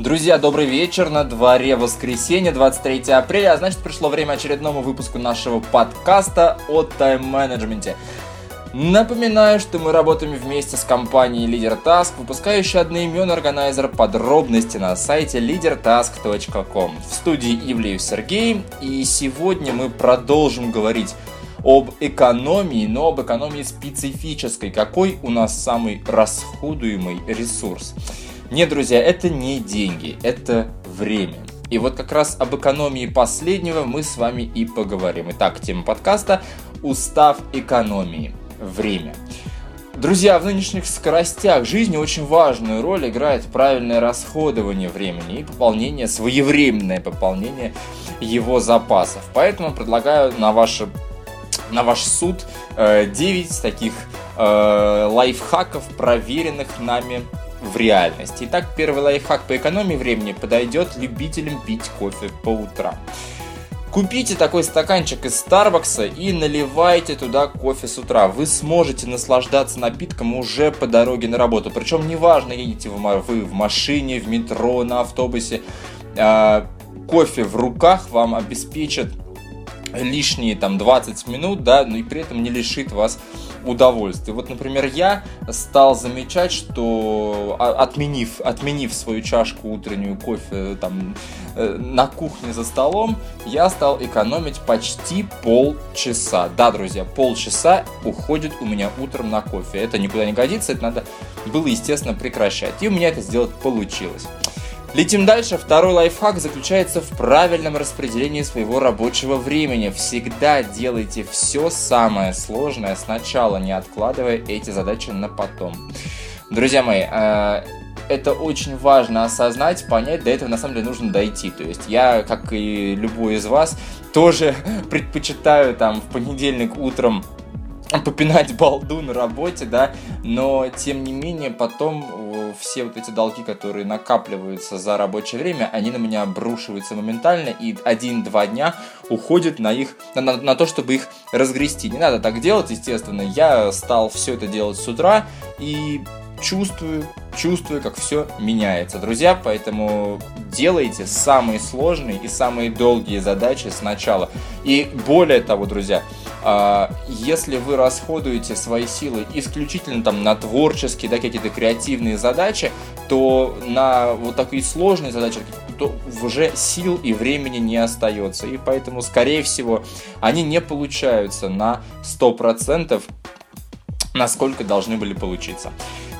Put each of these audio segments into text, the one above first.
Друзья, добрый вечер. На дворе воскресенье, 23 апреля, а значит пришло время очередному выпуску нашего подкаста о тайм-менеджменте. Напоминаю, что мы работаем вместе с компанией Leader Task, выпускающей одноименный органайзер подробности на сайте leadertask.com. В студии Ивлеев Сергей, и сегодня мы продолжим говорить об экономии, но об экономии специфической. Какой у нас самый расходуемый ресурс? Нет, друзья, это не деньги, это время. И вот как раз об экономии последнего мы с вами и поговорим. Итак, тема подкаста «Устав экономии. Время». Друзья, в нынешних скоростях жизни очень важную роль играет правильное расходование времени и пополнение, своевременное пополнение его запасов. Поэтому предлагаю на, ваше, на ваш суд 9 э, таких э, лайфхаков, проверенных нами в реальности. Итак, первый лайфхак по экономии времени подойдет любителям пить кофе по утрам. Купите такой стаканчик из Старбакса и наливайте туда кофе с утра. Вы сможете наслаждаться напитком уже по дороге на работу. Причем неважно, едете вы в машине, в метро, на автобусе. А, кофе в руках вам обеспечит лишние там 20 минут, да, но и при этом не лишит вас удовольствия. Вот, например, я стал замечать, что а, отменив, отменив свою чашку утреннюю кофе там э, на кухне за столом, я стал экономить почти полчаса. Да, друзья, полчаса уходит у меня утром на кофе. Это никуда не годится, это надо было, естественно, прекращать. И у меня это сделать получилось. Летим дальше. Второй лайфхак заключается в правильном распределении своего рабочего времени. Всегда делайте все самое сложное сначала, не откладывая эти задачи на потом. Друзья мои, э, это очень важно осознать, понять, до этого на самом деле нужно дойти. То есть я, как и любой из вас, тоже предпочитаю там в понедельник утром попинать балду на работе, да, но тем не менее потом все вот эти долги, которые накапливаются за рабочее время, они на меня обрушиваются моментально, и один-два дня уходит на их, на, на то, чтобы их разгрести. Не надо так делать, естественно. Я стал все это делать с утра, и чувствую, чувствую, как все меняется. Друзья, поэтому делайте самые сложные и самые долгие задачи сначала. И более того, друзья, а, если вы расходуете свои силы исключительно там на творческие, да, какие-то креативные задачи, то на вот такие сложные задачи то уже сил и времени не остается. И поэтому, скорее всего, они не получаются на 100%, насколько должны были получиться.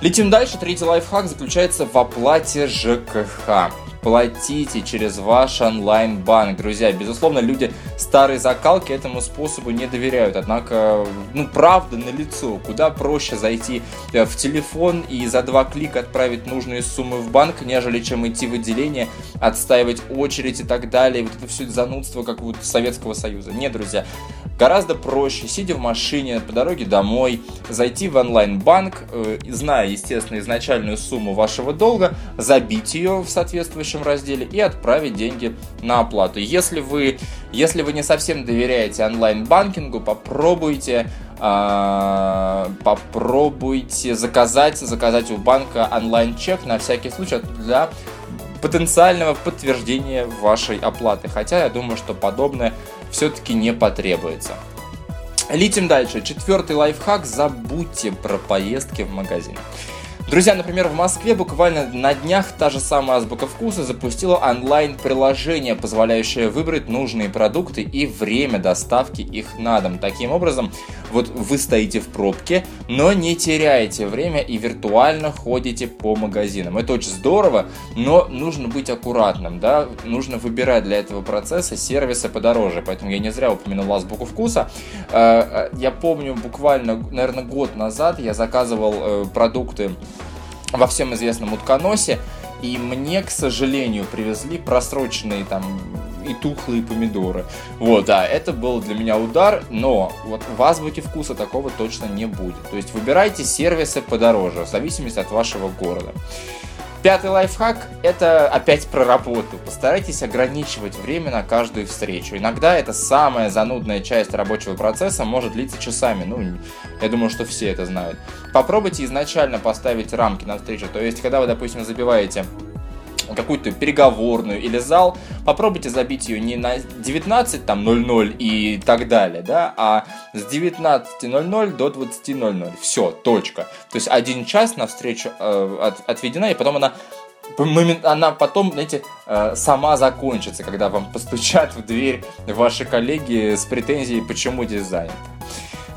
Летим дальше. Третий лайфхак заключается в оплате ЖКХ платите через ваш онлайн-банк. Друзья, безусловно, люди старой закалки этому способу не доверяют. Однако, ну, правда на лицо. Куда проще зайти э, в телефон и за два клика отправить нужные суммы в банк, нежели чем идти в отделение, отстаивать очередь и так далее. Вот это все занудство, как вот Советского Союза. Нет, друзья, гораздо проще, сидя в машине по дороге домой, зайти в онлайн-банк, э, зная, естественно, изначальную сумму вашего долга, забить ее в соответствующем разделе и отправить деньги на оплату. Если вы, если вы не совсем доверяете онлайн-банкингу, попробуйте э, попробуйте заказать, заказать у банка онлайн-чек на всякий случай для потенциального подтверждения вашей оплаты. Хотя я думаю, что подобное все-таки не потребуется. Летим дальше. Четвертый лайфхак. Забудьте про поездки в магазин. Друзья, например, в Москве буквально на днях та же самая Азбука Вкуса запустила онлайн-приложение, позволяющее выбрать нужные продукты и время доставки их на дом. Таким образом, вот вы стоите в пробке, но не теряете время и виртуально ходите по магазинам. Это очень здорово, но нужно быть аккуратным, да, нужно выбирать для этого процесса сервисы подороже, поэтому я не зря упомянул Азбуку Вкуса. Э, э, я помню, буквально, наверное, год назад я заказывал э, продукты во всем известном утконосе. И мне, к сожалению, привезли просроченные там и тухлые помидоры. Вот, да, это был для меня удар, но вот в азбуке вкуса такого точно не будет. То есть выбирайте сервисы подороже, в зависимости от вашего города. Пятый лайфхак – это опять про работу. Постарайтесь ограничивать время на каждую встречу. Иногда это самая занудная часть рабочего процесса может длиться часами. Ну, я думаю, что все это знают. Попробуйте изначально поставить рамки на встречу. То есть, когда вы, допустим, забиваете какую-то переговорную или зал, попробуйте забить ее не на 19 там 00 и так далее, да, а с 19.00 до 20.00. Все, точка. То есть один час на встречу э, от, отведена, и потом она она потом, знаете, э, сама закончится, когда вам постучат в дверь ваши коллеги с претензией, почему дизайн.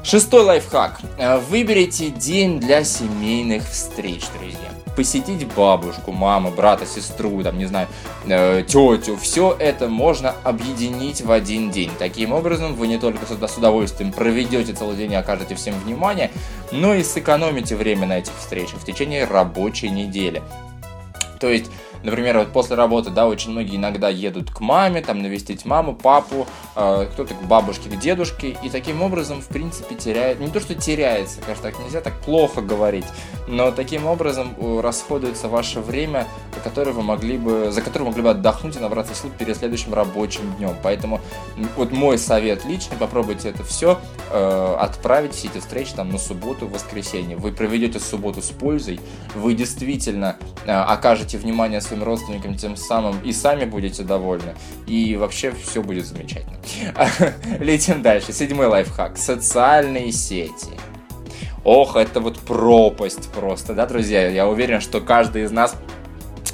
Шестой лайфхак. Э, выберите день для семейных встреч, друзья посетить бабушку, маму, брата, сестру, там, не знаю, э, тетю, все это можно объединить в один день. Таким образом, вы не только с удовольствием проведете целый день и окажете всем внимание, но и сэкономите время на этих встречах в течение рабочей недели. То есть Например, вот после работы, да, очень многие иногда едут к маме, там, навестить маму, папу, э, кто-то к бабушке, к дедушке, и таким образом, в принципе, теряет, не то, что теряется, конечно, так нельзя так плохо говорить, но таким образом э, расходуется ваше время, которое вы могли бы, за которое вы могли бы отдохнуть и набраться сил перед следующим рабочим днем. Поэтому вот мой совет личный, попробуйте это все э, отправить, все эти встречи там на субботу, воскресенье. Вы проведете субботу с пользой, вы действительно э, окажете внимание своим родственникам тем самым и сами будете довольны, и вообще все будет замечательно. Летим дальше. Седьмой лайфхак. Социальные сети. Ох, это вот пропасть просто, да, друзья? Я уверен, что каждый из нас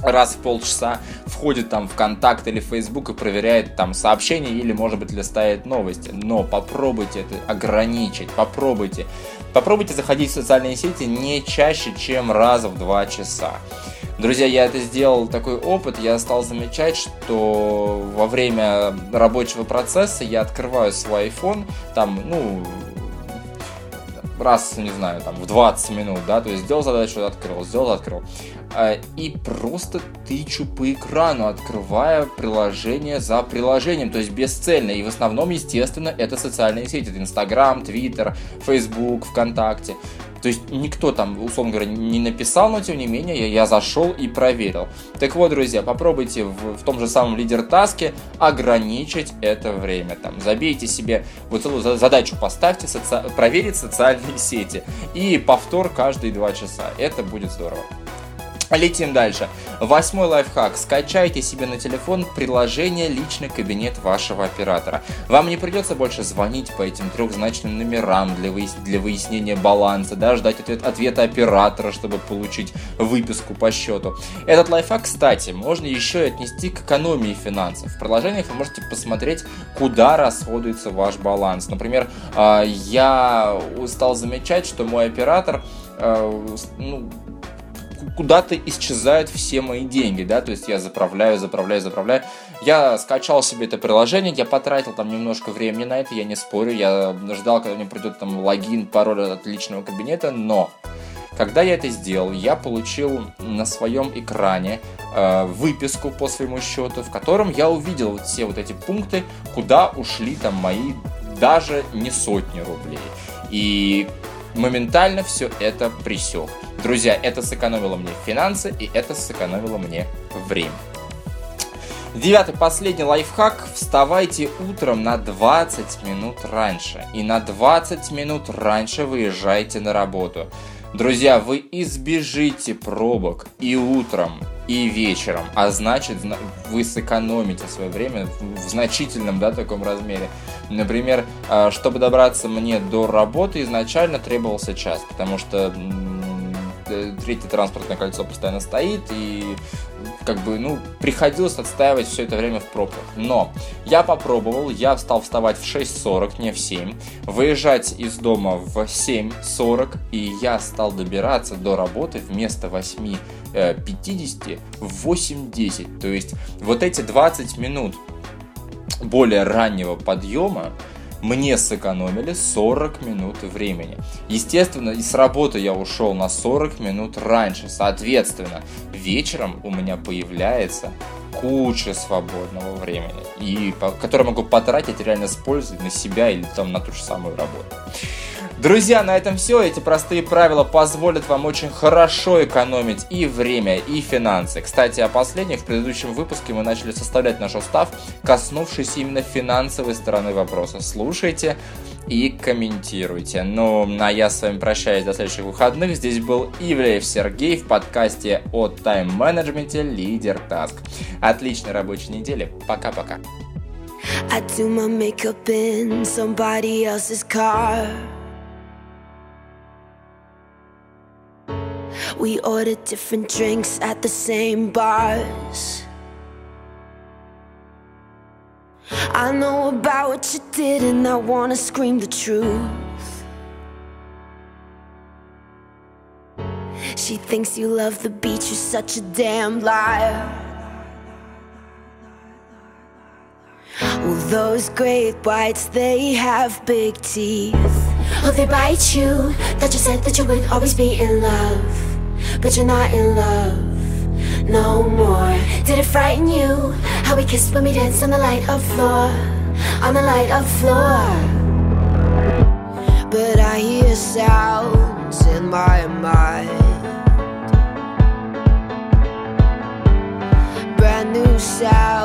раз в полчаса входит там в контакт или в Facebook и проверяет там сообщения или, может быть, листает новости. Но попробуйте это ограничить, попробуйте. Попробуйте заходить в социальные сети не чаще, чем раз в два часа. Друзья, я это сделал такой опыт, я стал замечать, что во время рабочего процесса я открываю свой iPhone, там, ну, раз, не знаю, там, в 20 минут, да, то есть сделал задачу, открыл, сделал, открыл. А, и просто тычу по экрану, открывая приложение за приложением, то есть бесцельно. И в основном, естественно, это социальные сети, это Инстаграм, Твиттер, Фейсбук, ВКонтакте. То есть никто там, условно говоря, не написал, но тем не менее я, я зашел и проверил. Так вот, друзья, попробуйте в, в том же самом лидер-таске ограничить это время. Там, забейте себе вот целую задачу, поставьте соци... проверить социальные сети и повтор каждые два часа. Это будет здорово. Летим дальше. Восьмой лайфхак. Скачайте себе на телефон приложение «Личный кабинет» вашего оператора. Вам не придется больше звонить по этим трехзначным номерам для, выяс... для выяснения баланса, да, ждать ответ... ответа оператора, чтобы получить выписку по счету. Этот лайфхак, кстати, можно еще и отнести к экономии финансов. В приложениях вы можете посмотреть, куда расходуется ваш баланс. Например, а, я стал замечать, что мой оператор а, ну, куда-то исчезают все мои деньги, да, то есть я заправляю, заправляю, заправляю. Я скачал себе это приложение, я потратил там немножко времени на это, я не спорю, я ждал, когда мне придет там логин, пароль от личного кабинета, но когда я это сделал, я получил на своем экране э, выписку по своему счету, в котором я увидел вот все вот эти пункты, куда ушли там мои даже не сотни рублей. И моментально все это присек. Друзья, это сэкономило мне финансы и это сэкономило мне время. Девятый, последний лайфхак. Вставайте утром на 20 минут раньше. И на 20 минут раньше выезжайте на работу. Друзья, вы избежите пробок и утром, и вечером, а значит, вы сэкономите свое время в значительном, да, таком размере. Например, а, чтобы добраться мне до работы, изначально требовался час, потому что Э, третье транспортное кольцо постоянно стоит, и как бы, ну, приходилось отстаивать все это время в пробках. Но я попробовал, я стал вставать в 6.40, не в 7, выезжать из дома в 7.40, и я стал добираться до работы вместо 8.50 э, в 8.10. То есть вот эти 20 минут более раннего подъема, мне сэкономили 40 минут времени. Естественно, и с работы я ушел на 40 минут раньше. Соответственно, вечером у меня появляется куча свободного времени, и, которое могу потратить реально с пользой на себя или там на ту же самую работу. Друзья, на этом все. Эти простые правила позволят вам очень хорошо экономить и время, и финансы. Кстати, о последних. В предыдущем выпуске мы начали составлять наш устав, коснувшись именно финансовой стороны вопроса. Слушайте, и комментируйте. Ну, а я с вами прощаюсь до следующих выходных. Здесь был Ивлеев Сергей в подкасте о тайм-менеджменте «Лидер Таск». Отличной рабочей недели. Пока-пока. I do my makeup in somebody else's car. We ordered different drinks at the same bars. I know about what you did, and I wanna scream the truth. She thinks you love the beach, you're such a damn liar. Well, those great whites, they have big teeth. Oh, they bite you. That you said that you would always be in love but you're not in love no more. Did it frighten you? How we kissed when we danced on the light of floor, on the light of floor. But I hear sounds in my mind. Brand new sounds